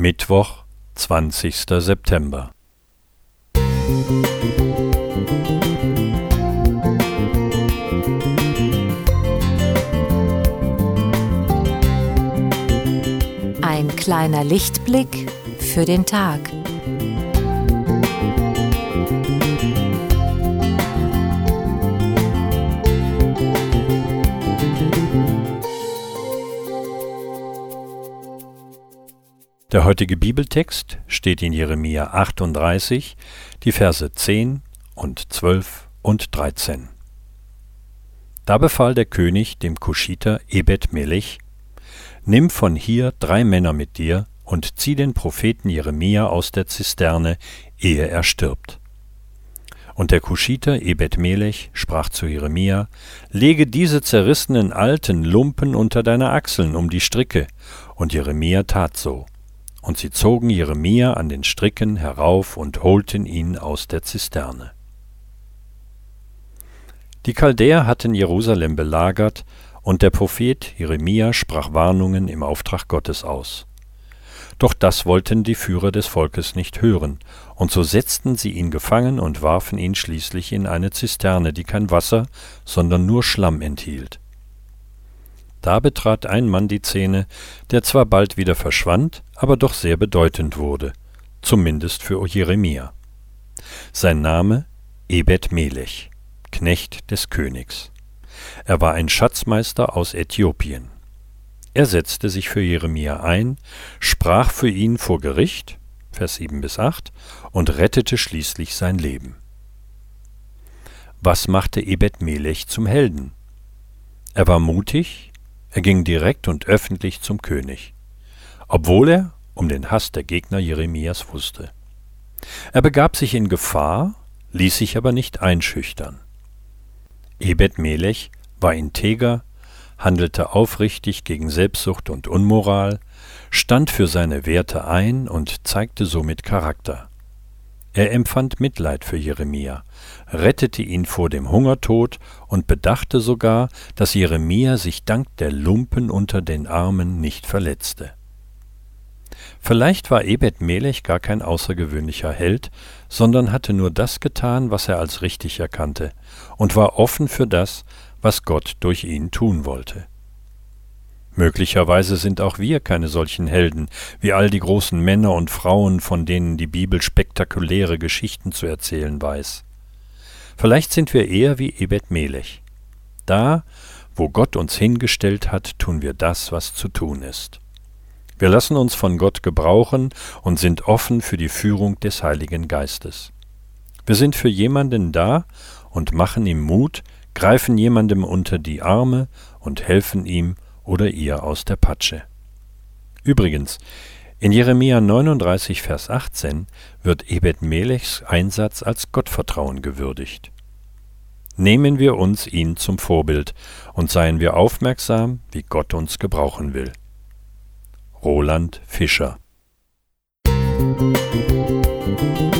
Mittwoch, 20. September. Ein kleiner Lichtblick für den Tag. Der heutige Bibeltext steht in Jeremia 38, die Verse 10 und 12 und 13. Da befahl der König dem Kuschiter Ebed Melech, Nimm von hier drei Männer mit dir und zieh den Propheten Jeremia aus der Zisterne, ehe er stirbt. Und der Kuschiter Ebed Melech sprach zu Jeremia, Lege diese zerrissenen alten Lumpen unter deine Achseln um die Stricke. Und Jeremia tat so. Und sie zogen Jeremia an den Stricken herauf und holten ihn aus der Zisterne. Die Chaldäer hatten Jerusalem belagert, und der Prophet Jeremia sprach Warnungen im Auftrag Gottes aus. Doch das wollten die Führer des Volkes nicht hören, und so setzten sie ihn gefangen und warfen ihn schließlich in eine Zisterne, die kein Wasser, sondern nur Schlamm enthielt. Da betrat ein Mann die Szene, der zwar bald wieder verschwand, aber doch sehr bedeutend wurde, zumindest für Jeremia. Sein Name Ebed Melech, Knecht des Königs. Er war ein Schatzmeister aus Äthiopien. Er setzte sich für Jeremia ein, sprach für ihn vor Gericht, Vers 7 bis 8, und rettete schließlich sein Leben. Was machte Ebed Melech zum Helden? Er war mutig, er ging direkt und öffentlich zum König, obwohl er um den Hass der Gegner Jeremias wusste. Er begab sich in Gefahr, ließ sich aber nicht einschüchtern. Ebed Melech war integer, handelte aufrichtig gegen Selbstsucht und Unmoral, stand für seine Werte ein und zeigte somit Charakter. Er empfand Mitleid für Jeremia, rettete ihn vor dem Hungertod und bedachte sogar, dass Jeremia sich dank der Lumpen unter den Armen nicht verletzte. Vielleicht war Ebed Melech gar kein außergewöhnlicher Held, sondern hatte nur das getan, was er als richtig erkannte, und war offen für das, was Gott durch ihn tun wollte. Möglicherweise sind auch wir keine solchen Helden wie all die großen Männer und Frauen, von denen die Bibel spektakuläre Geschichten zu erzählen weiß. Vielleicht sind wir eher wie Ebed Melech. Da, wo Gott uns hingestellt hat, tun wir das, was zu tun ist. Wir lassen uns von Gott gebrauchen und sind offen für die Führung des Heiligen Geistes. Wir sind für jemanden da und machen ihm Mut, greifen jemandem unter die Arme und helfen ihm, oder ihr aus der Patsche. Übrigens, in Jeremia 39, Vers 18 wird Ebed Melechs Einsatz als Gottvertrauen gewürdigt. Nehmen wir uns ihn zum Vorbild und seien wir aufmerksam, wie Gott uns gebrauchen will. Roland Fischer Musik